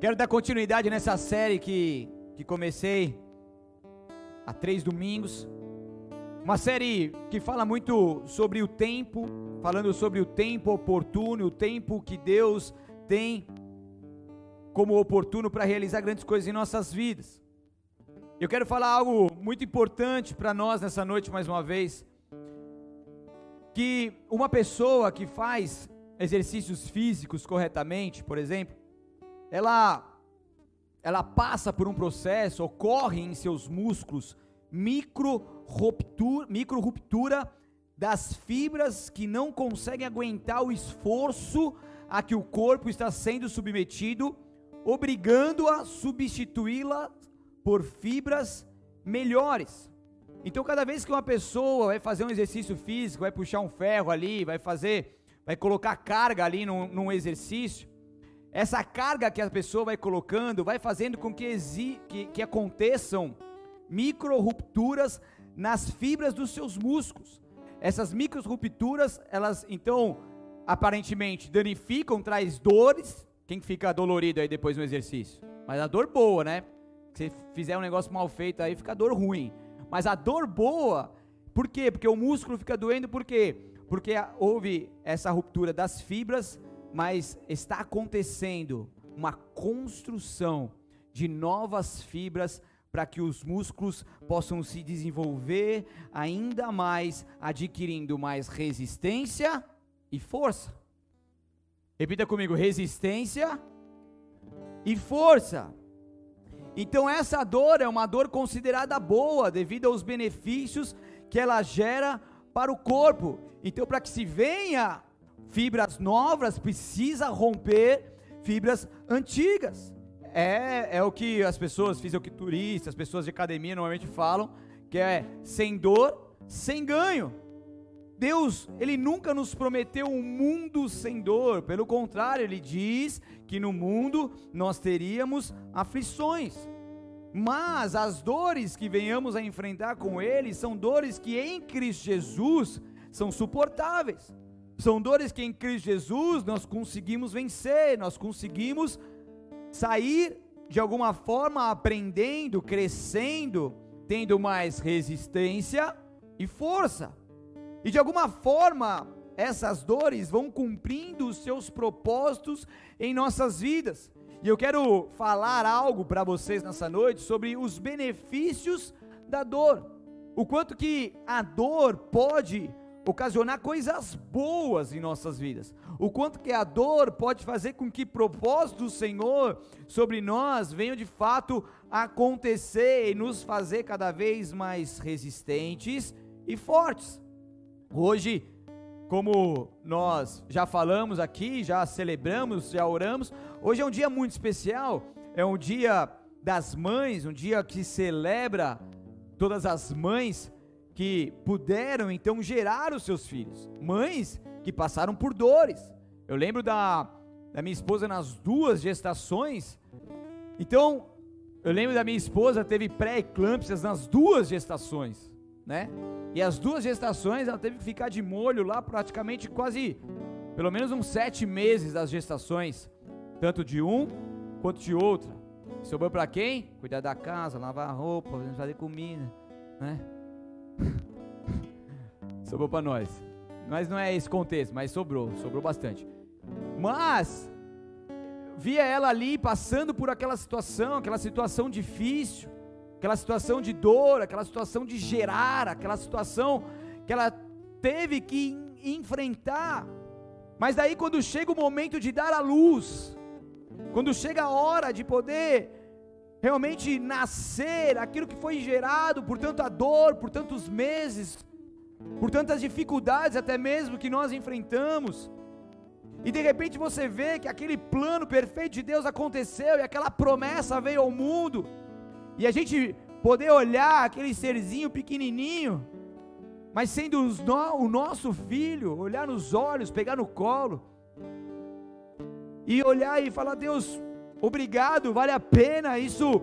Quero dar continuidade nessa série que, que comecei há três domingos. Uma série que fala muito sobre o tempo, falando sobre o tempo oportuno, o tempo que Deus tem como oportuno para realizar grandes coisas em nossas vidas. Eu quero falar algo muito importante para nós nessa noite mais uma vez. Que uma pessoa que faz exercícios físicos corretamente, por exemplo, ela ela passa por um processo, ocorre em seus músculos micro ruptura, micro das fibras que não conseguem aguentar o esforço a que o corpo está sendo submetido, obrigando a substituí-la por fibras melhores. Então, cada vez que uma pessoa vai fazer um exercício físico, vai puxar um ferro ali, vai fazer, vai colocar carga ali num, num exercício, essa carga que a pessoa vai colocando vai fazendo com que, exi, que, que aconteçam micro rupturas nas fibras dos seus músculos. Essas micro rupturas, elas então aparentemente danificam, traz dores. Quem fica dolorido aí depois no exercício? Mas a dor boa, né? Se fizer um negócio mal feito aí, fica dor ruim. Mas a dor boa, por quê? Porque o músculo fica doendo, por quê? Porque houve essa ruptura das fibras mas está acontecendo uma construção de novas fibras para que os músculos possam se desenvolver ainda mais, adquirindo mais resistência e força. Repita comigo: resistência e força. Então, essa dor é uma dor considerada boa, devido aos benefícios que ela gera para o corpo. Então, para que se venha fibras novas, precisa romper fibras antigas. É, é o que as pessoas fisiculturistas, as pessoas de academia normalmente falam, que é sem dor, sem ganho. Deus, ele nunca nos prometeu um mundo sem dor, pelo contrário, ele diz que no mundo nós teríamos aflições. Mas as dores que venhamos a enfrentar com ele são dores que em Cristo Jesus são suportáveis. São dores que em Cristo Jesus nós conseguimos vencer, nós conseguimos sair de alguma forma aprendendo, crescendo, tendo mais resistência e força. E de alguma forma, essas dores vão cumprindo os seus propósitos em nossas vidas. E eu quero falar algo para vocês nessa noite sobre os benefícios da dor. O quanto que a dor pode ocasionar coisas boas em nossas vidas. O quanto que a dor pode fazer com que propósitos do Senhor sobre nós venham de fato acontecer e nos fazer cada vez mais resistentes e fortes. Hoje, como nós já falamos aqui, já celebramos, já oramos, hoje é um dia muito especial, é um dia das mães, um dia que celebra todas as mães que puderam então gerar os seus filhos, mães que passaram por dores. Eu lembro da, da minha esposa nas duas gestações. Então, eu lembro da minha esposa teve pré-eclâmpsias nas duas gestações, né? E as duas gestações ela teve que ficar de molho lá praticamente quase, pelo menos uns sete meses das gestações, tanto de um quanto de outra. Sobrou para quem? Cuidar da casa, lavar roupa, fazer comida, né? sobrou para nós. Mas não é esse contexto, mas sobrou, sobrou bastante. Mas via ela ali passando por aquela situação, aquela situação difícil, aquela situação de dor, aquela situação de gerar, aquela situação que ela teve que enfrentar. Mas daí quando chega o momento de dar a luz, quando chega a hora de poder realmente nascer aquilo que foi gerado por tanta dor, por tantos meses, por tantas dificuldades até mesmo que nós enfrentamos. E de repente você vê que aquele plano perfeito de Deus aconteceu e aquela promessa veio ao mundo. E a gente poder olhar aquele serzinho pequenininho, mas sendo o nosso filho, olhar nos olhos, pegar no colo e olhar e falar: Deus, obrigado, vale a pena. Isso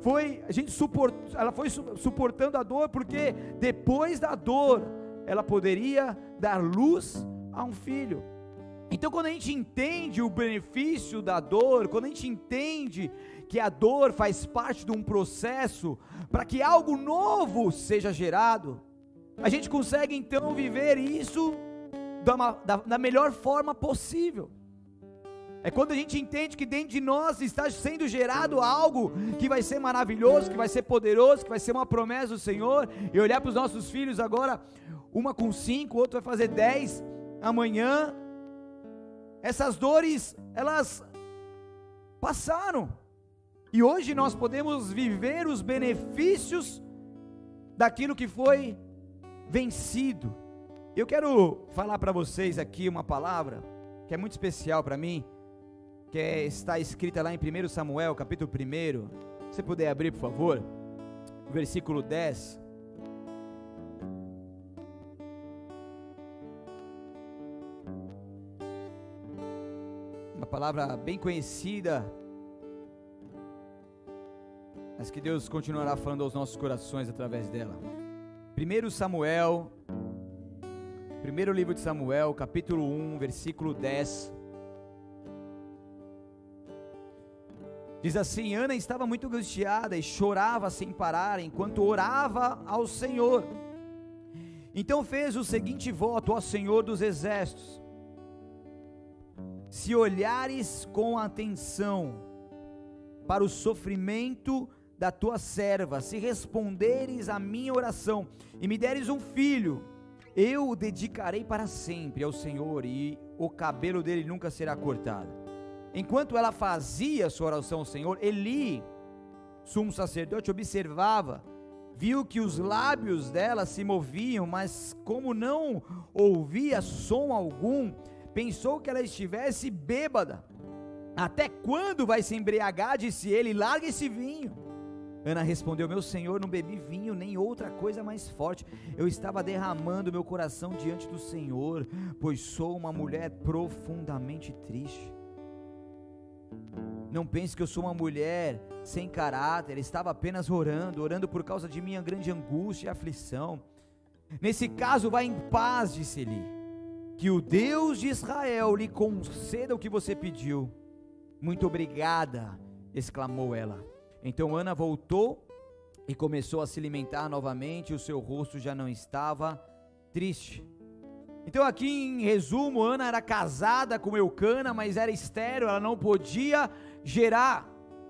foi, a gente suportou, ela foi suportando a dor, porque depois da dor, ela poderia dar luz a um filho. Então, quando a gente entende o benefício da dor, quando a gente entende que a dor faz parte de um processo para que algo novo seja gerado, a gente consegue então viver isso da, da, da melhor forma possível. É quando a gente entende que dentro de nós está sendo gerado algo que vai ser maravilhoso, que vai ser poderoso, que vai ser uma promessa do Senhor. E olhar para os nossos filhos agora, uma com cinco, outro vai fazer dez amanhã. Essas dores, elas passaram. E hoje nós podemos viver os benefícios daquilo que foi vencido. Eu quero falar para vocês aqui uma palavra que é muito especial para mim, que é, está escrita lá em 1 Samuel, capítulo 1. Se você puder abrir, por favor, versículo 10. Uma palavra bem conhecida, mas que Deus continuará falando aos nossos corações através dela. 1 Samuel, primeiro livro de Samuel, capítulo 1, versículo 10. Diz assim: Ana estava muito angustiada e chorava sem parar enquanto orava ao Senhor. Então fez o seguinte voto ao Senhor dos Exércitos: Se olhares com atenção para o sofrimento da tua serva, se responderes à minha oração e me deres um filho, eu o dedicarei para sempre ao Senhor e o cabelo dele nunca será cortado. Enquanto ela fazia sua oração ao Senhor, Eli, sumo sacerdote, observava, viu que os lábios dela se moviam, mas como não ouvia som algum, pensou que ela estivesse bêbada. Até quando vai se embriagar? Disse ele, larga esse vinho. Ana respondeu: Meu senhor, não bebi vinho nem outra coisa mais forte. Eu estava derramando meu coração diante do Senhor, pois sou uma mulher profundamente triste. Não pense que eu sou uma mulher sem caráter, estava apenas orando, orando por causa de minha grande angústia e aflição. Nesse caso, vá em paz, disse Eli. Que o Deus de Israel lhe conceda o que você pediu. Muito obrigada, exclamou ela. Então Ana voltou e começou a se alimentar novamente, o seu rosto já não estava triste. Então, aqui em resumo, Ana era casada com Eucana, mas era estéreo, ela não podia gerar,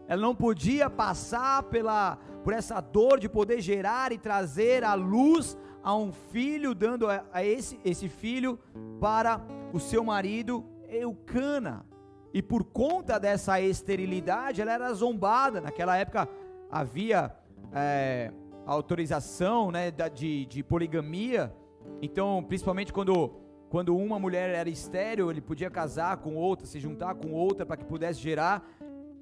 ela não podia passar pela, por essa dor de poder gerar e trazer a luz a um filho, dando a, a esse, esse filho para o seu marido Eucana. E por conta dessa esterilidade, ela era zombada. Naquela época havia é, autorização né, de, de poligamia então, principalmente quando, quando uma mulher era estéreo, ele podia casar com outra, se juntar com outra para que pudesse gerar.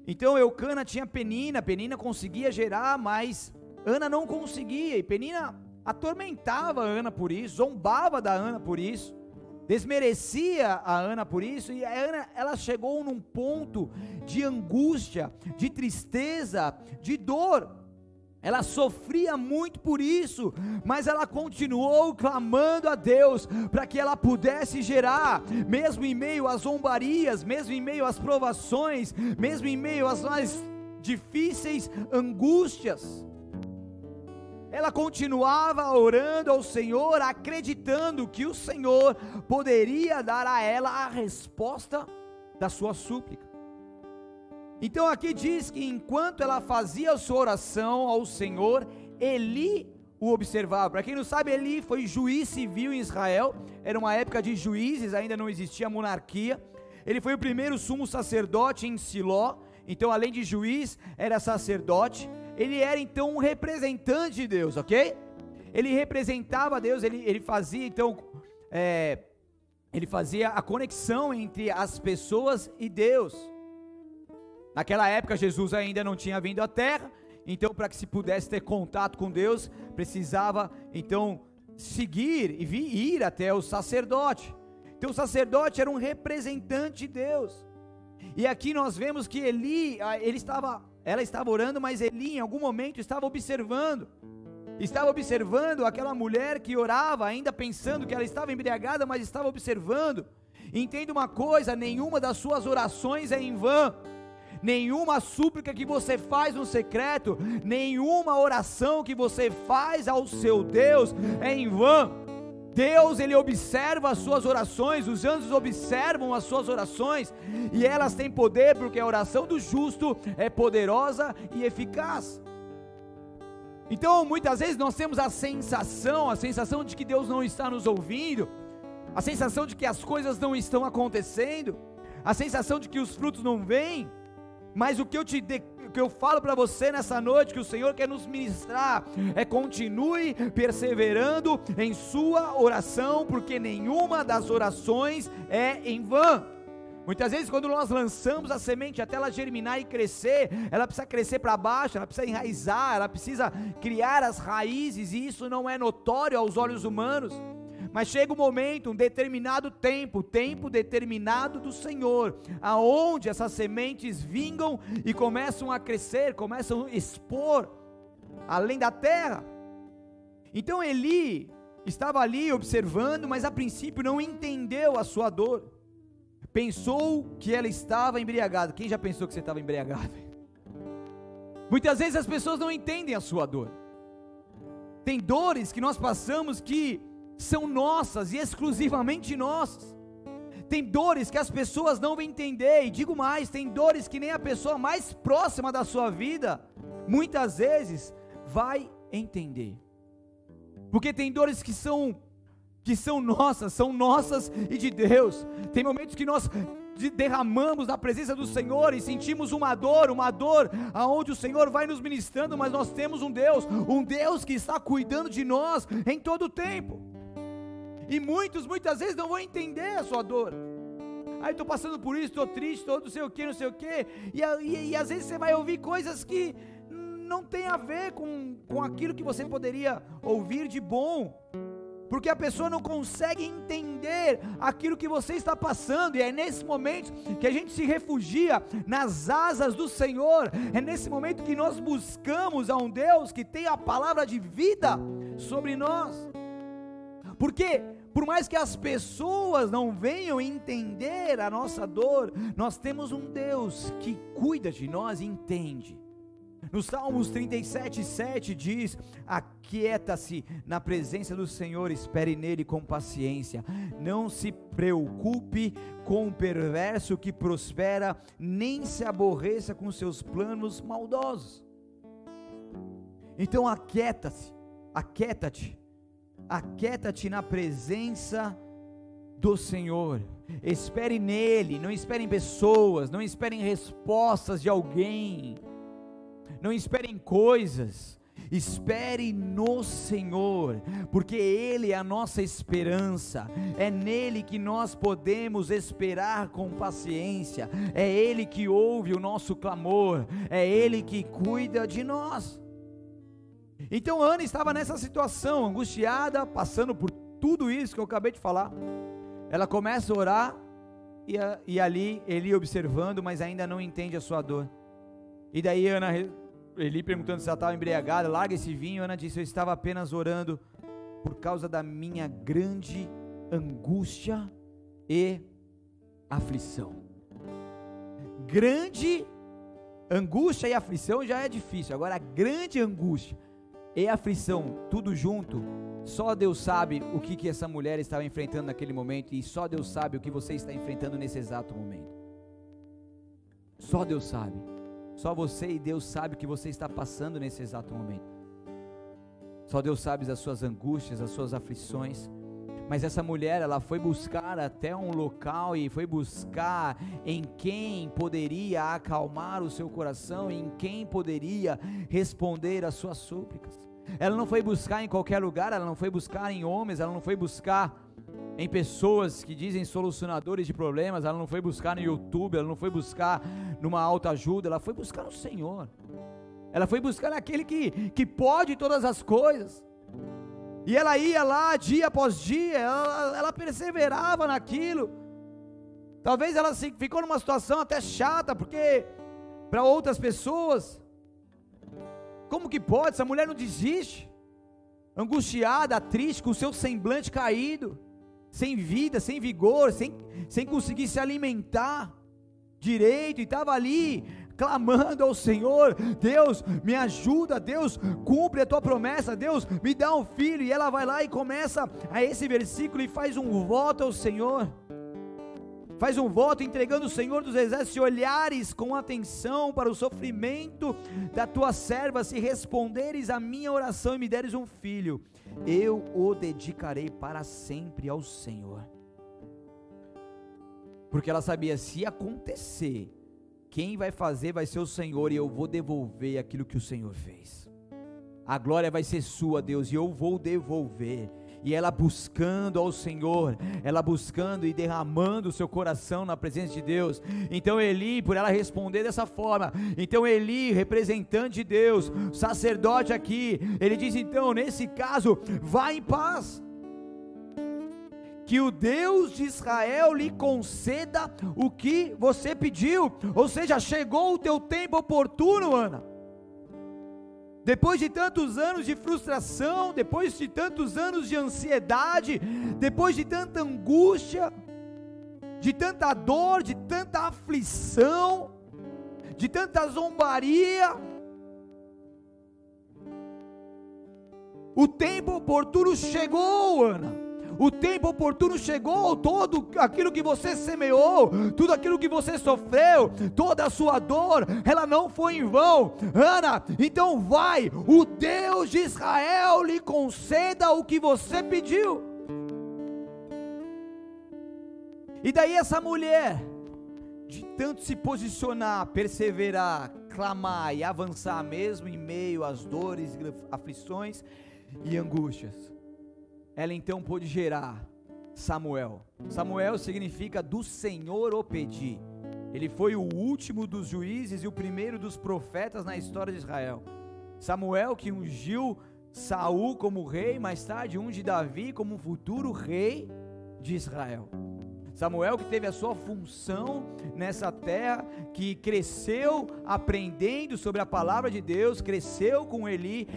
Então, Eucana tinha Penina, Penina conseguia gerar, mas Ana não conseguia, e Penina atormentava a Ana por isso, zombava da Ana por isso, desmerecia a Ana por isso, e a Ana ela chegou num ponto de angústia, de tristeza, de dor. Ela sofria muito por isso, mas ela continuou clamando a Deus para que ela pudesse gerar, mesmo em meio às zombarias, mesmo em meio às provações, mesmo em meio às mais difíceis angústias. Ela continuava orando ao Senhor, acreditando que o Senhor poderia dar a ela a resposta da sua súplica. Então aqui diz que enquanto ela fazia sua oração ao Senhor, Eli o observava. Para quem não sabe, Eli foi juiz civil em Israel. Era uma época de juízes, ainda não existia monarquia. Ele foi o primeiro sumo sacerdote em Siló. Então, além de juiz, era sacerdote. Ele era então um representante de Deus, ok? Ele representava Deus. Ele, ele fazia então, é, ele fazia a conexão entre as pessoas e Deus. Naquela época, Jesus ainda não tinha vindo à terra, então, para que se pudesse ter contato com Deus, precisava então seguir e vir, ir até o sacerdote. Então, o sacerdote era um representante de Deus. E aqui nós vemos que Eli, ah, ele estava, ela estava orando, mas Eli em algum momento estava observando. Estava observando aquela mulher que orava, ainda pensando que ela estava embriagada, mas estava observando. Entenda uma coisa: nenhuma das suas orações é em vão. Nenhuma súplica que você faz no secreto, nenhuma oração que você faz ao seu Deus é em vão. Deus, ele observa as suas orações, os anjos observam as suas orações, e elas têm poder, porque a oração do justo é poderosa e eficaz. Então, muitas vezes nós temos a sensação, a sensação de que Deus não está nos ouvindo, a sensação de que as coisas não estão acontecendo, a sensação de que os frutos não vêm, mas o que eu te de, que eu falo para você nessa noite que o Senhor quer nos ministrar é continue perseverando em sua oração, porque nenhuma das orações é em vão. Muitas vezes, quando nós lançamos a semente até ela germinar e crescer, ela precisa crescer para baixo, ela precisa enraizar, ela precisa criar as raízes, e isso não é notório aos olhos humanos. Mas chega um momento, um determinado tempo, tempo determinado do Senhor, aonde essas sementes vingam e começam a crescer, começam a expor além da terra. Então Eli estava ali observando, mas a princípio não entendeu a sua dor. Pensou que ela estava embriagada. Quem já pensou que você estava embriagado? Muitas vezes as pessoas não entendem a sua dor. Tem dores que nós passamos que são nossas e exclusivamente nossas. Tem dores que as pessoas não vão entender, e digo mais, tem dores que nem a pessoa mais próxima da sua vida, muitas vezes, vai entender. Porque tem dores que são que são nossas, são nossas e de Deus. Tem momentos que nós derramamos na presença do Senhor e sentimos uma dor, uma dor aonde o Senhor vai nos ministrando, mas nós temos um Deus, um Deus que está cuidando de nós em todo o tempo. E muitos, muitas vezes não vão entender a sua dor. Aí estou passando por isso, estou triste, estou não sei o que, não sei o que. E, e, e, às vezes você vai ouvir coisas que não tem a ver com, com aquilo que você poderia ouvir de bom. Porque a pessoa não consegue entender aquilo que você está passando, e é nesse momento que a gente se refugia nas asas do Senhor, é nesse momento que nós buscamos a um Deus que tem a palavra de vida sobre nós. Porque por mais que as pessoas não venham entender a nossa dor, nós temos um Deus que cuida de nós e entende. No Salmos 37, 7 diz: Aquieta-se na presença do Senhor, espere nele com paciência. Não se preocupe com o perverso que prospera, nem se aborreça com seus planos maldosos. Então aquieta-se, aquieta-te aquieta-te na presença do Senhor. Espere nele, não espere em pessoas, não espere em respostas de alguém, não espere em coisas. Espere no Senhor, porque Ele é a nossa esperança, é nele que nós podemos esperar com paciência, é Ele que ouve o nosso clamor, é Ele que cuida de nós. Então Ana estava nessa situação, angustiada, passando por tudo isso que eu acabei de falar. Ela começa a orar e, a, e ali Eli observando, mas ainda não entende a sua dor. E daí Ana, Eli perguntando se ela estava embriagada, larga esse vinho. Ana disse: Eu estava apenas orando por causa da minha grande angústia e aflição. Grande angústia e aflição já é difícil, agora grande angústia e aflição, tudo junto, só Deus sabe o que, que essa mulher estava enfrentando naquele momento, e só Deus sabe o que você está enfrentando nesse exato momento. Só Deus sabe. Só você e Deus sabe o que você está passando nesse exato momento. Só Deus sabe as suas angústias, as suas aflições. Mas essa mulher, ela foi buscar até um local e foi buscar em quem poderia acalmar o seu coração, em quem poderia responder às suas súplicas. Ela não foi buscar em qualquer lugar, ela não foi buscar em homens, ela não foi buscar em pessoas que dizem solucionadores de problemas, ela não foi buscar no YouTube, ela não foi buscar numa alta ajuda, ela foi buscar no Senhor. Ela foi buscar naquele que, que pode todas as coisas. E ela ia lá dia após dia, ela, ela perseverava naquilo. Talvez ela ficou numa situação até chata, porque para outras pessoas como que pode? Essa mulher não desiste. Angustiada, triste, com o seu semblante caído. sem vida, sem vigor, sem, sem conseguir se alimentar direito, e estava ali clamando ao Senhor: Deus, me ajuda, Deus, cumpre a tua promessa, Deus, me dá um filho. E ela vai lá e começa a esse versículo e faz um voto ao Senhor. Faz um voto entregando o Senhor dos Exércitos, olhares com atenção para o sofrimento da tua serva, se responderes à minha oração e me deres um filho, eu o dedicarei para sempre ao Senhor. Porque ela sabia, se acontecer, quem vai fazer vai ser o Senhor, e eu vou devolver aquilo que o Senhor fez. A glória vai ser sua, Deus, e eu vou devolver e ela buscando ao Senhor, ela buscando e derramando o seu coração na presença de Deus. Então Eli, por ela responder dessa forma, então Eli, representante de Deus, sacerdote aqui, ele diz então, nesse caso, vá em paz. Que o Deus de Israel lhe conceda o que você pediu, ou seja, chegou o teu tempo oportuno, Ana depois de tantos anos de frustração, depois de tantos anos de ansiedade, depois de tanta angústia, de tanta dor, de tanta aflição, de tanta zombaria, o tempo oportuno chegou, Ana o tempo oportuno chegou, todo aquilo que você semeou, tudo aquilo que você sofreu, toda a sua dor, ela não foi em vão. Ana, então vai, o Deus de Israel lhe conceda o que você pediu. E daí essa mulher, de tanto se posicionar, perseverar, clamar e avançar mesmo em meio às dores, aflições e angústias, ela então pôde gerar Samuel. Samuel significa do Senhor o pedi. Ele foi o último dos juízes e o primeiro dos profetas na história de Israel. Samuel que ungiu Saul como rei, mais tarde unge Davi como futuro rei de Israel. Samuel que teve a sua função nessa terra, que cresceu aprendendo sobre a palavra de Deus, cresceu com Eli,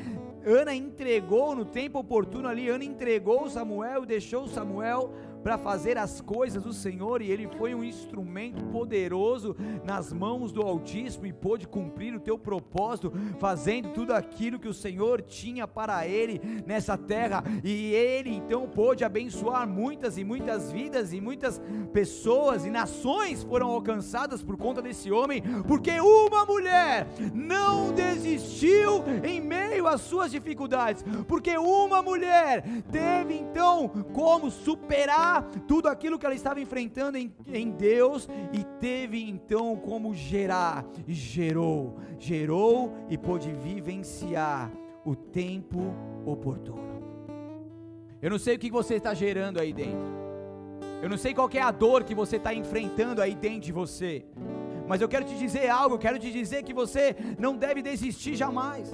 Ana entregou no tempo oportuno ali, Ana entregou Samuel, deixou Samuel para fazer as coisas do Senhor, e ele foi um instrumento poderoso nas mãos do Altíssimo e pôde cumprir o teu propósito, fazendo tudo aquilo que o Senhor tinha para ele nessa terra, e ele então pôde abençoar muitas e muitas vidas e muitas pessoas e nações foram alcançadas por conta desse homem, porque uma mulher não desistiu em meio às suas dificuldades, porque uma mulher teve então como superar tudo aquilo que ela estava enfrentando em, em Deus e teve então como gerar, gerou, gerou e pôde vivenciar o tempo oportuno. Eu não sei o que você está gerando aí dentro. Eu não sei qual é a dor que você está enfrentando aí dentro de você. Mas eu quero te dizer algo, eu quero te dizer que você não deve desistir jamais.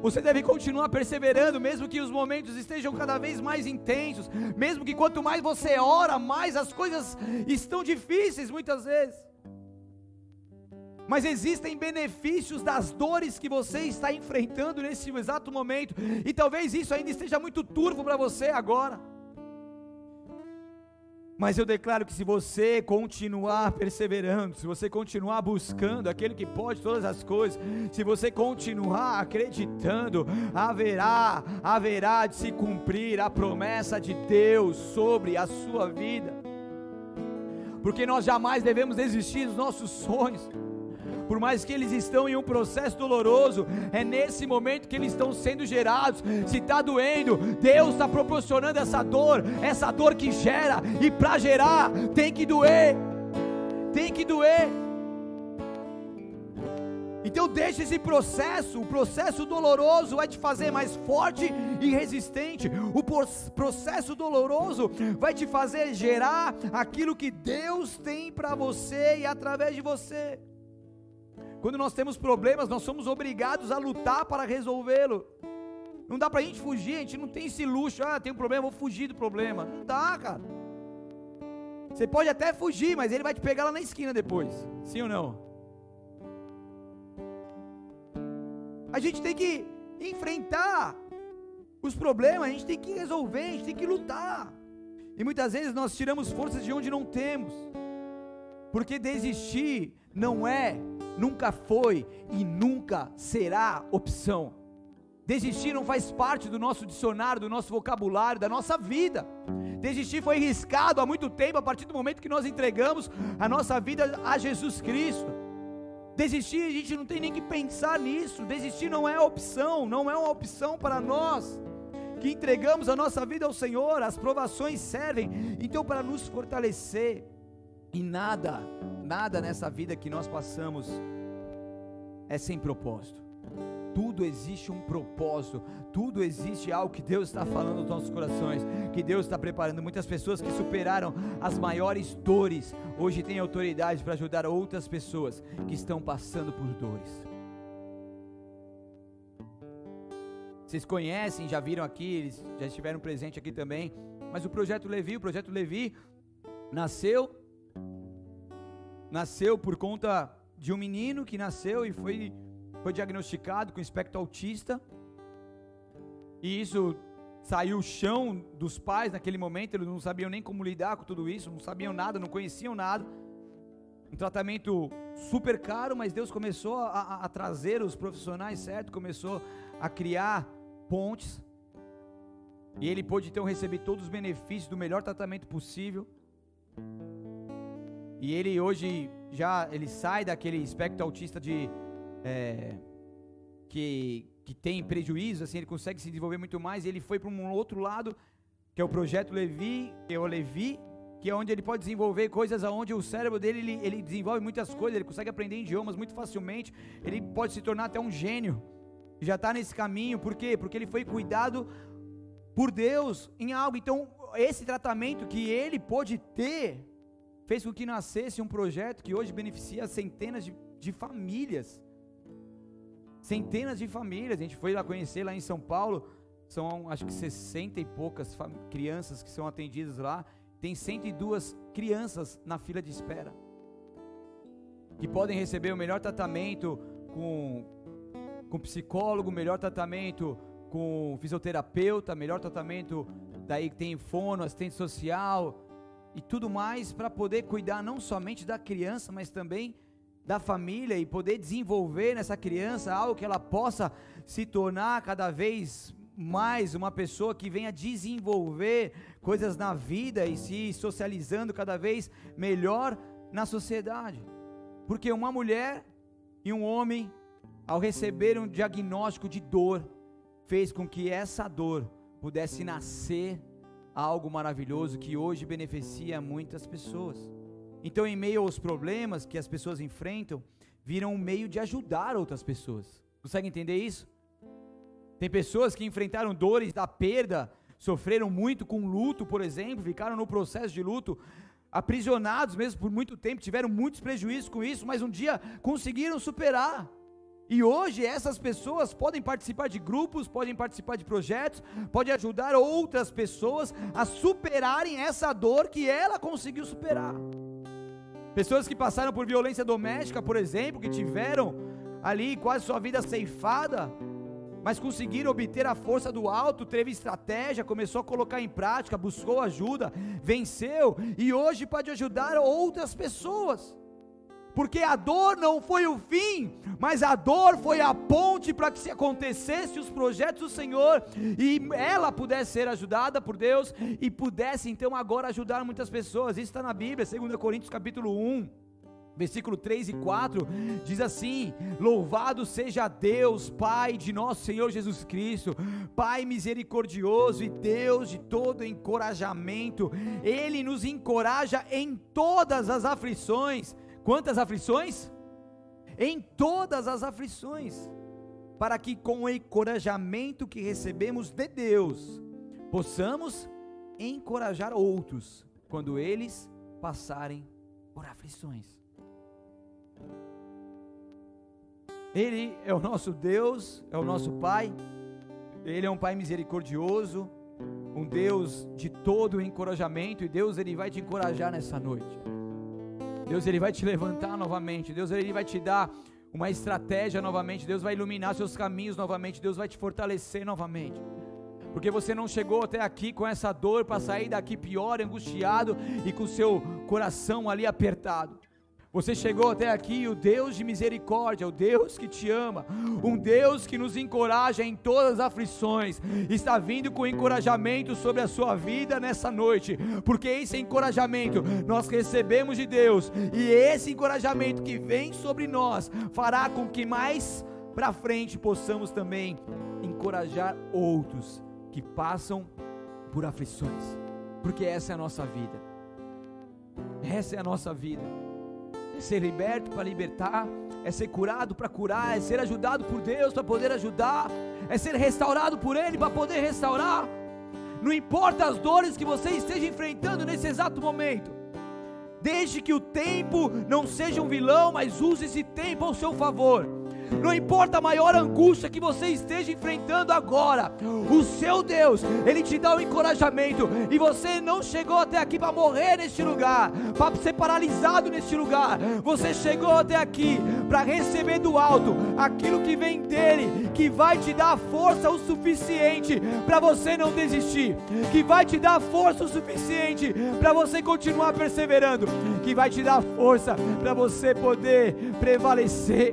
Você deve continuar perseverando, mesmo que os momentos estejam cada vez mais intensos, mesmo que quanto mais você ora, mais as coisas estão difíceis muitas vezes. Mas existem benefícios das dores que você está enfrentando nesse exato momento, e talvez isso ainda esteja muito turvo para você agora. Mas eu declaro que se você continuar perseverando, se você continuar buscando aquele que pode todas as coisas, se você continuar acreditando, haverá, haverá de se cumprir a promessa de Deus sobre a sua vida. Porque nós jamais devemos desistir dos nossos sonhos por mais que eles estão em um processo doloroso, é nesse momento que eles estão sendo gerados. Se está doendo, Deus está proporcionando essa dor, essa dor que gera, e para gerar tem que doer, tem que doer. Então deixe esse processo, o processo doloroso vai te fazer mais forte e resistente. O processo doloroso vai te fazer gerar aquilo que Deus tem para você e através de você. Quando nós temos problemas, nós somos obrigados a lutar para resolvê-lo. Não dá para a gente fugir, a gente não tem esse luxo, ah, tem um problema, vou fugir do problema. Não dá, cara. Você pode até fugir, mas ele vai te pegar lá na esquina depois. Sim ou não? A gente tem que enfrentar os problemas, a gente tem que resolver, a gente tem que lutar. E muitas vezes nós tiramos forças de onde não temos. Porque desistir não é, nunca foi e nunca será opção. Desistir não faz parte do nosso dicionário, do nosso vocabulário, da nossa vida. Desistir foi riscado há muito tempo, a partir do momento que nós entregamos a nossa vida a Jesus Cristo. Desistir, a gente não tem nem que pensar nisso. Desistir não é opção, não é uma opção para nós que entregamos a nossa vida ao Senhor. As provações servem então para nos fortalecer. E nada, nada nessa vida que nós passamos é sem propósito tudo existe um propósito, tudo existe algo que Deus está falando nos nossos corações, que Deus está preparando. Muitas pessoas que superaram as maiores dores, hoje têm autoridade para ajudar outras pessoas que estão passando por dores. Vocês conhecem, já viram aqui, eles já estiveram presentes aqui também, mas o projeto Levi, o projeto Levi nasceu nasceu por conta de um menino que nasceu e foi foi diagnosticado com espectro autista. E isso saiu o chão dos pais naquele momento, eles não sabiam nem como lidar com tudo isso, não sabiam nada, não conheciam nada. Um tratamento super caro, mas Deus começou a, a, a trazer os profissionais certo, começou a criar pontes. E ele pôde então receber todos os benefícios do melhor tratamento possível. E ele hoje já ele sai daquele espectro autista de é, que, que tem prejuízo, assim, ele consegue se desenvolver muito mais, e ele foi para um outro lado, que é o projeto Levi, que é o Levi, que é onde ele pode desenvolver coisas aonde o cérebro dele ele, ele desenvolve muitas coisas, ele consegue aprender idiomas muito facilmente, ele pode se tornar até um gênio. Já está nesse caminho, por quê? Porque ele foi cuidado por Deus em algo. Então, esse tratamento que ele pôde ter fez com que nascesse um projeto que hoje beneficia centenas de, de famílias centenas de famílias. A gente foi lá conhecer lá em São Paulo, são acho que 60 e poucas crianças que são atendidas lá. Tem 102 crianças na fila de espera que podem receber o melhor tratamento com, com psicólogo, melhor tratamento com fisioterapeuta, melhor tratamento, daí tem fono, assistente social e tudo mais para poder cuidar não somente da criança, mas também da família e poder desenvolver nessa criança algo que ela possa se tornar cada vez mais uma pessoa que venha desenvolver coisas na vida e se socializando cada vez melhor na sociedade. Porque uma mulher e um homem, ao receber um diagnóstico de dor, fez com que essa dor pudesse nascer algo maravilhoso que hoje beneficia muitas pessoas. Então, em meio aos problemas que as pessoas enfrentam, viram um meio de ajudar outras pessoas. Consegue entender isso? Tem pessoas que enfrentaram dores da perda, sofreram muito com luto, por exemplo, ficaram no processo de luto, aprisionados mesmo por muito tempo, tiveram muitos prejuízos com isso, mas um dia conseguiram superar. E hoje essas pessoas podem participar de grupos, podem participar de projetos, podem ajudar outras pessoas a superarem essa dor que ela conseguiu superar. Pessoas que passaram por violência doméstica, por exemplo, que tiveram ali quase sua vida ceifada, mas conseguiram obter a força do alto, teve estratégia, começou a colocar em prática, buscou ajuda, venceu e hoje pode ajudar outras pessoas porque a dor não foi o fim, mas a dor foi a ponte para que se acontecesse os projetos do Senhor e ela pudesse ser ajudada por Deus e pudesse então agora ajudar muitas pessoas. Isso está na Bíblia, 2 Coríntios capítulo 1. Versículo 3 e 4 diz assim: Louvado seja Deus, Pai de nosso Senhor Jesus Cristo, Pai misericordioso e Deus de todo encorajamento. Ele nos encoraja em todas as aflições Quantas aflições? Em todas as aflições, para que com o encorajamento que recebemos de Deus, possamos encorajar outros quando eles passarem por aflições. Ele é o nosso Deus, é o nosso Pai, Ele é um Pai misericordioso, um Deus de todo encorajamento, e Deus ele vai te encorajar nessa noite. Deus ele vai te levantar novamente. Deus ele vai te dar uma estratégia novamente. Deus vai iluminar seus caminhos novamente. Deus vai te fortalecer novamente. porque você não chegou até aqui com essa dor para sair daqui pior, angustiado e com seu coração ali apertado. Você chegou até aqui, o Deus de misericórdia, o Deus que te ama, um Deus que nos encoraja em todas as aflições, está vindo com encorajamento sobre a sua vida nessa noite, porque esse encorajamento nós recebemos de Deus, e esse encorajamento que vem sobre nós fará com que mais para frente possamos também encorajar outros que passam por aflições, porque essa é a nossa vida, essa é a nossa vida ser liberto para libertar, é ser curado para curar, é ser ajudado por Deus para poder ajudar, é ser restaurado por Ele para poder restaurar. Não importa as dores que você esteja enfrentando nesse exato momento, desde que o tempo não seja um vilão, mas use esse tempo ao seu favor não importa a maior angústia que você esteja enfrentando agora, o seu Deus, Ele te dá o um encorajamento, e você não chegou até aqui para morrer neste lugar, para ser paralisado neste lugar, você chegou até aqui para receber do alto aquilo que vem dele, que vai te dar força o suficiente para você não desistir, que vai te dar força o suficiente para você continuar perseverando, que vai te dar força para você poder prevalecer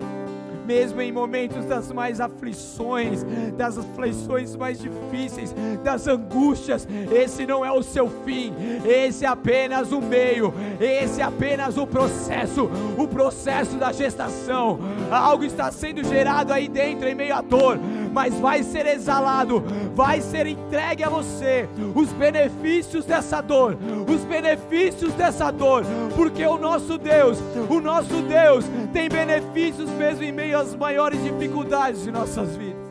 mesmo em momentos das mais aflições, das aflições mais difíceis, das angústias, esse não é o seu fim, esse é apenas o meio, esse é apenas o processo, o processo da gestação. Algo está sendo gerado aí dentro em meio à dor, mas vai ser exalado, vai ser entregue a você os benefícios dessa dor, os benefícios dessa dor, porque o nosso Deus, o nosso Deus tem benefícios mesmo em meio as maiores dificuldades de nossas vidas.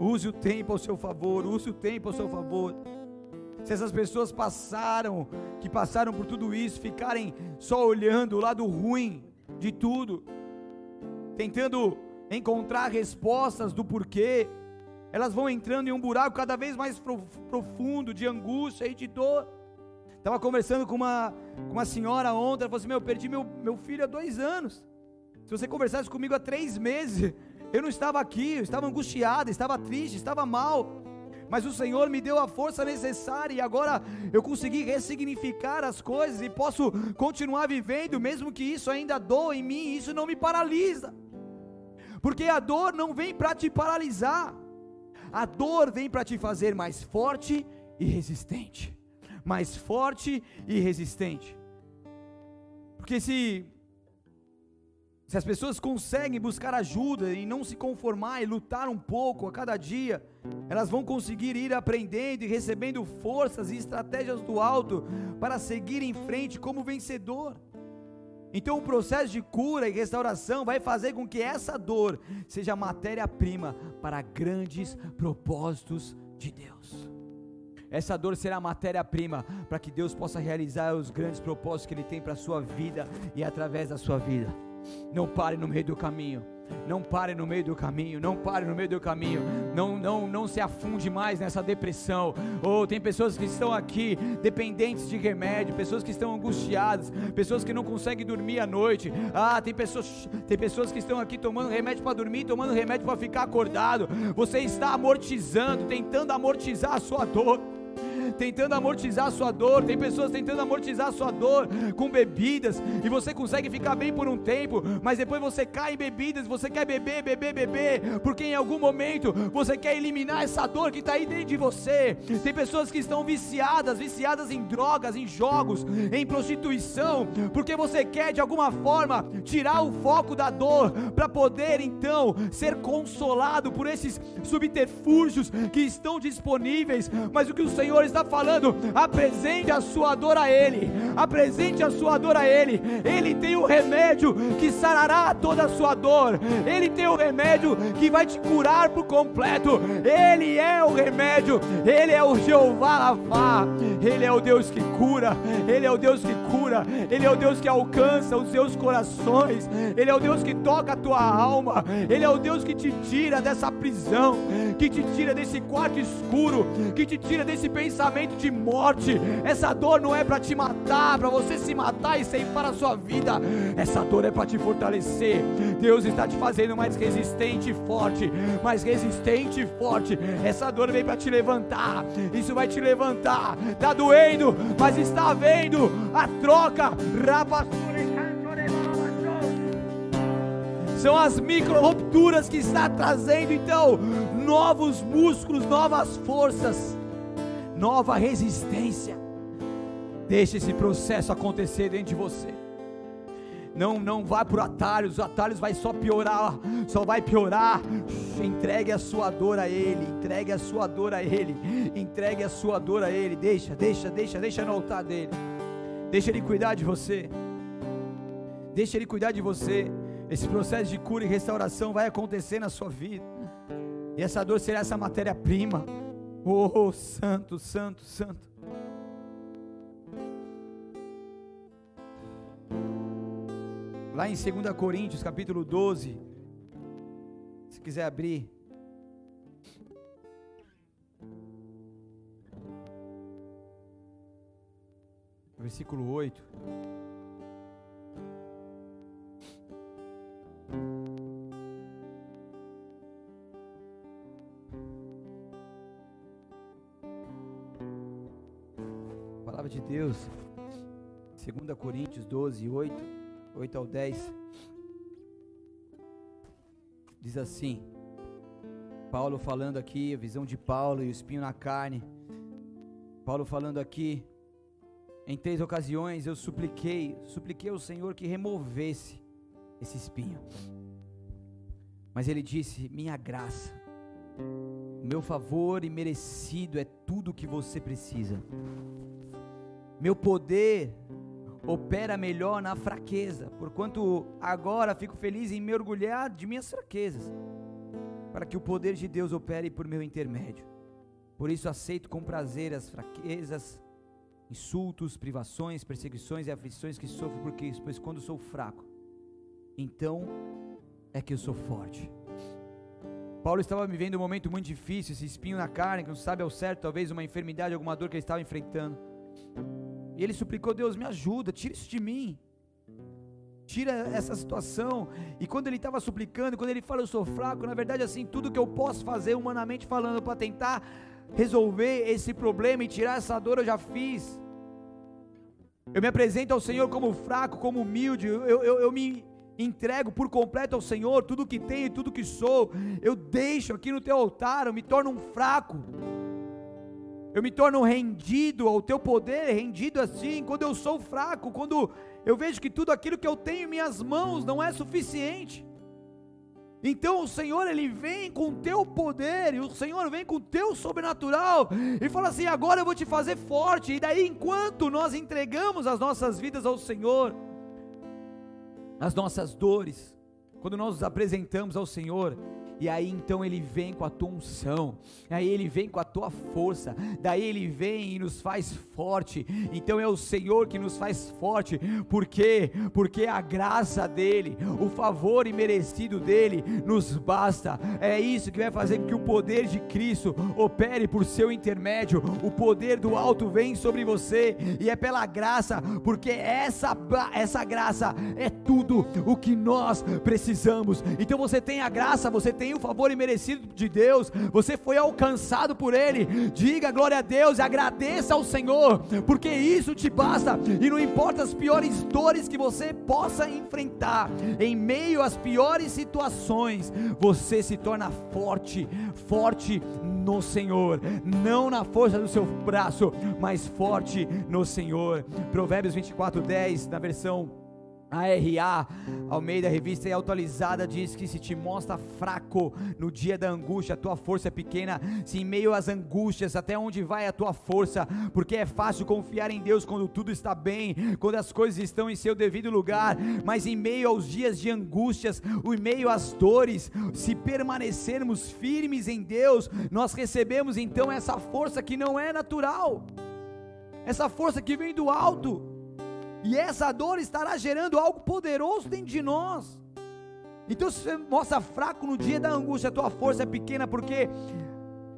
Use o tempo ao seu favor, use o tempo ao seu favor. Se essas pessoas passaram, que passaram por tudo isso, ficarem só olhando o lado ruim de tudo, tentando encontrar respostas do porquê, elas vão entrando em um buraco cada vez mais profundo de angústia e de dor. Estava conversando com uma, com uma senhora ontem, ela falou assim: Meu, eu perdi meu, meu filho há dois anos. Se você conversasse comigo há três meses, eu não estava aqui, eu estava angustiado, estava triste, estava mal. Mas o Senhor me deu a força necessária e agora eu consegui ressignificar as coisas e posso continuar vivendo, mesmo que isso ainda doa em mim, isso não me paralisa. Porque a dor não vem para te paralisar, a dor vem para te fazer mais forte e resistente mais forte e resistente. Porque se se as pessoas conseguem buscar ajuda e não se conformar e lutar um pouco a cada dia, elas vão conseguir ir aprendendo e recebendo forças e estratégias do alto para seguir em frente como vencedor. Então, o processo de cura e restauração vai fazer com que essa dor seja matéria-prima para grandes propósitos de Deus. Essa dor será matéria-prima para que Deus possa realizar os grandes propósitos que Ele tem para a sua vida e através da sua vida. Não pare no meio do caminho. Não pare no meio do caminho, não pare no meio do caminho, não, não, não se afunde mais nessa depressão. Ou oh, tem pessoas que estão aqui dependentes de remédio, pessoas que estão angustiadas, pessoas que não conseguem dormir à noite. Ah, tem pessoas, tem pessoas que estão aqui tomando remédio para dormir, tomando remédio para ficar acordado. Você está amortizando, tentando amortizar a sua dor tentando amortizar a sua dor, tem pessoas tentando amortizar a sua dor com bebidas, e você consegue ficar bem por um tempo, mas depois você cai em bebidas, você quer beber, beber, beber, porque em algum momento você quer eliminar essa dor que está aí dentro de você. Tem pessoas que estão viciadas, viciadas em drogas, em jogos, em prostituição, porque você quer de alguma forma tirar o foco da dor para poder então ser consolado por esses subterfúgios que estão disponíveis, mas o que o Senhor está falando: apresente a sua dor a Ele, apresente a sua dor a Ele. Ele tem o remédio que sarará toda a sua dor, Ele tem o remédio que vai te curar por completo. Ele é o remédio, Ele é o Jeová Lavá, Ele é o Deus que cura, Ele é o Deus que cura, Ele é o Deus que alcança os seus corações, Ele é o Deus que toca a tua alma, Ele é o Deus que te tira dessa prisão, que te tira desse quarto escuro, que te tira desse pensamento pensamento de morte. Essa dor não é para te matar, para você se matar e ceifar a sua vida. Essa dor é para te fortalecer. Deus está te fazendo mais resistente e forte, mais resistente e forte. Essa dor vem para te levantar. Isso vai te levantar. Tá doendo, mas está vendo a troca. São as micro rupturas que está trazendo então novos músculos, novas forças, nova resistência. Deixe esse processo acontecer dentro de você. Não, não vá por atalhos, os atalhos vai só piorar, só vai piorar. Entregue a sua dor a Ele, entregue a sua dor a Ele, entregue a sua dor a Ele. Deixa, deixa, deixa, deixa no altar dele. Deixa Ele cuidar de você. Deixa Ele cuidar de você. Esse processo de cura e restauração vai acontecer na sua vida. E essa dor será essa matéria-prima. Oh, santo, santo, santo. Lá em 2 Coríntios, capítulo 12. Se quiser abrir. Versículo 8. Palavra de Deus, 2 Coríntios 12, 8. 8 ao 10, diz assim: Paulo falando aqui, a visão de Paulo e o espinho na carne. Paulo falando aqui, em três ocasiões eu supliquei, supliquei ao Senhor que removesse esse espinho. Mas ele disse: Minha graça, o meu favor imerecido é tudo o que você precisa. Meu poder opera melhor na fraqueza, porquanto agora fico feliz em me orgulhar de minhas fraquezas, para que o poder de Deus opere por meu intermédio. Por isso aceito com prazer as fraquezas, insultos, privações, perseguições e aflições que sofro porque pois quando sou fraco, então é que eu sou forte. Paulo estava vivendo um momento muito difícil, esse espinho na carne, que não sabe ao certo, talvez uma enfermidade, alguma dor que ele estava enfrentando. E ele suplicou: Deus, me ajuda, tira isso de mim. Tira essa situação. E quando ele estava suplicando, quando ele fala eu sou fraco, na verdade, assim, tudo que eu posso fazer humanamente falando para tentar resolver esse problema e tirar essa dor, eu já fiz. Eu me apresento ao Senhor como fraco, como humilde. Eu, eu, eu me entrego por completo ao Senhor, tudo que tenho e tudo que sou. Eu deixo aqui no teu altar, eu me torno um fraco. Eu me torno rendido ao teu poder, rendido assim, quando eu sou fraco, quando eu vejo que tudo aquilo que eu tenho em minhas mãos não é suficiente. Então o Senhor ele vem com o teu poder, e o Senhor vem com o teu sobrenatural e fala assim: "Agora eu vou te fazer forte". E daí enquanto nós entregamos as nossas vidas ao Senhor, as nossas dores, quando nós nos apresentamos ao Senhor, e aí então ele vem com a tua unção, aí ele vem com a tua força, daí ele vem e nos faz forte. Então é o Senhor que nos faz forte, por quê? Porque a graça dele, o favor imerecido dele nos basta. É isso que vai fazer com que o poder de Cristo opere por seu intermédio. O poder do alto vem sobre você e é pela graça, porque essa essa graça é tudo o que nós precisamos. Então você tem a graça, você tem o favor imerecido de Deus, você foi alcançado por Ele. Diga glória a Deus e agradeça ao Senhor, porque isso te basta. E não importa as piores dores que você possa enfrentar, em meio às piores situações, você se torna forte, forte no Senhor, não na força do seu braço, mas forte no Senhor. Provérbios 24, 10, na versão a RA, ao meio da revista e atualizada, diz que se te mostra fraco no dia da angústia, a tua força é pequena. Se em meio às angústias, até onde vai a tua força? Porque é fácil confiar em Deus quando tudo está bem, quando as coisas estão em seu devido lugar. Mas em meio aos dias de angústias, em meio às dores, se permanecermos firmes em Deus, nós recebemos então essa força que não é natural, essa força que vem do alto e essa dor estará gerando algo poderoso dentro de nós. Então, se você mostra fraco no dia da angústia, a tua força é pequena, porque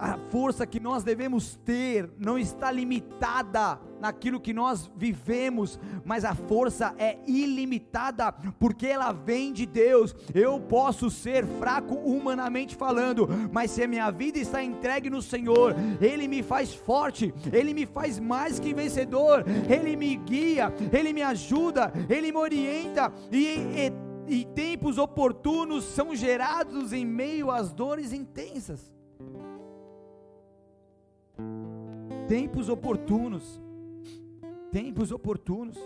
a força que nós devemos ter não está limitada naquilo que nós vivemos, mas a força é ilimitada, porque ela vem de Deus. Eu posso ser fraco humanamente falando, mas se a minha vida está entregue no Senhor, Ele me faz forte, Ele me faz mais que vencedor, Ele me guia, Ele me ajuda, Ele me orienta e, e, e tempos oportunos são gerados em meio às dores intensas. Tempos oportunos. Tempos oportunos.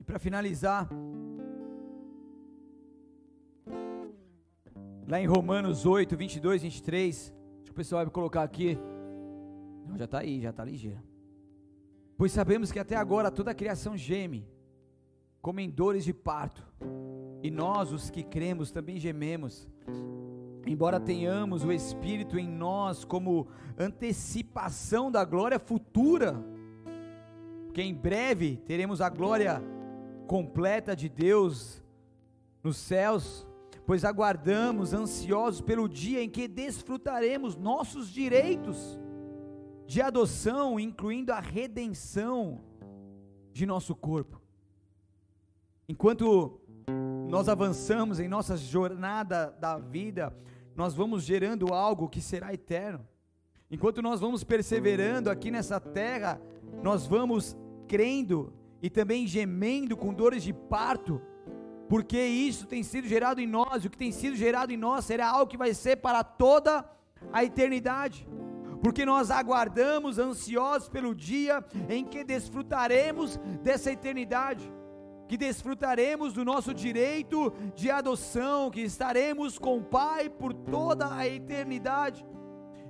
E para finalizar, lá em Romanos 8, 22, 23, acho que o pessoal vai colocar aqui. Não, já está aí, já está ligeiro. Pois sabemos que até agora toda a criação geme, como em dores de parto e nós, os que cremos, também gememos, embora tenhamos o Espírito em nós como antecipação da glória futura, que em breve teremos a glória completa de Deus nos céus, pois aguardamos ansiosos pelo dia em que desfrutaremos nossos direitos de adoção, incluindo a redenção de nosso corpo. Enquanto nós avançamos em nossa jornada da vida, nós vamos gerando algo que será eterno. Enquanto nós vamos perseverando aqui nessa terra, nós vamos crendo e também gemendo com dores de parto, porque isso tem sido gerado em nós, o que tem sido gerado em nós será algo que vai ser para toda a eternidade. Porque nós aguardamos ansiosos pelo dia em que desfrutaremos dessa eternidade que desfrutaremos do nosso direito de adoção, que estaremos com o Pai por toda a eternidade.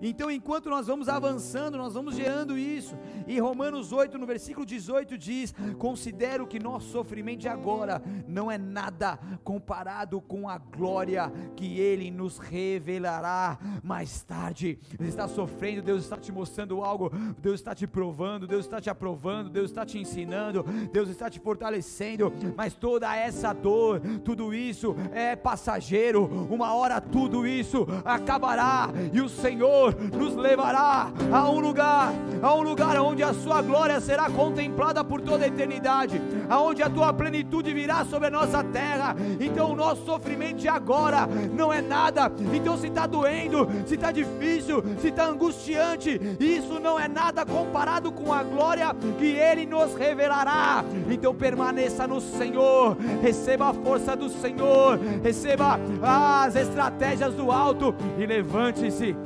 Então, enquanto nós vamos avançando, nós vamos gerando isso. E Romanos 8, no versículo 18, diz: Considero que nosso sofrimento de agora não é nada comparado com a glória que Ele nos revelará mais tarde. Você está sofrendo, Deus está te mostrando algo, Deus está te provando, Deus está te aprovando, Deus está te ensinando, Deus está te fortalecendo. Mas toda essa dor, tudo isso é passageiro. Uma hora tudo isso acabará e o Nos levará a um lugar, a um lugar onde a sua glória será contemplada por toda a eternidade, aonde a tua plenitude virá sobre a nossa terra. Então o nosso sofrimento de agora não é nada. Então se está doendo, se está difícil, se está angustiante, isso não é nada comparado com a glória que Ele nos revelará. Então permaneça no Senhor, receba a força do Senhor, receba as estratégias do alto e levante-se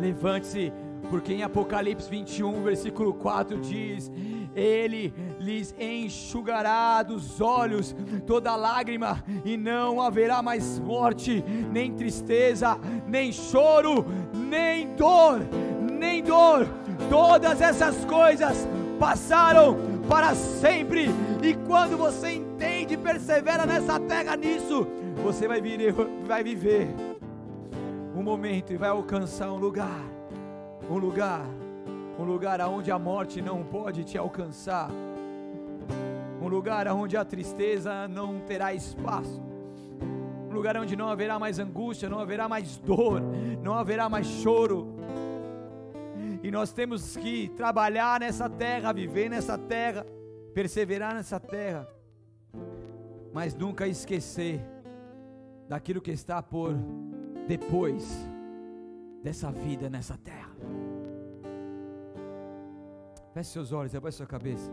Levante-se, porque em Apocalipse 21, versículo 4 diz: Ele lhes enxugará dos olhos toda lágrima, e não haverá mais morte, nem tristeza, nem choro, nem dor, nem dor. Todas essas coisas passaram para sempre. E quando você entende e persevera nessa terra nisso, você vai, vir, vai viver um momento e vai alcançar um lugar, um lugar, um lugar aonde a morte não pode te alcançar, um lugar aonde a tristeza não terá espaço, um lugar onde não haverá mais angústia, não haverá mais dor, não haverá mais choro. E nós temos que trabalhar nessa terra, viver nessa terra, perseverar nessa terra, mas nunca esquecer daquilo que está por depois dessa vida nessa terra. Feche seus olhos, abaixe sua cabeça.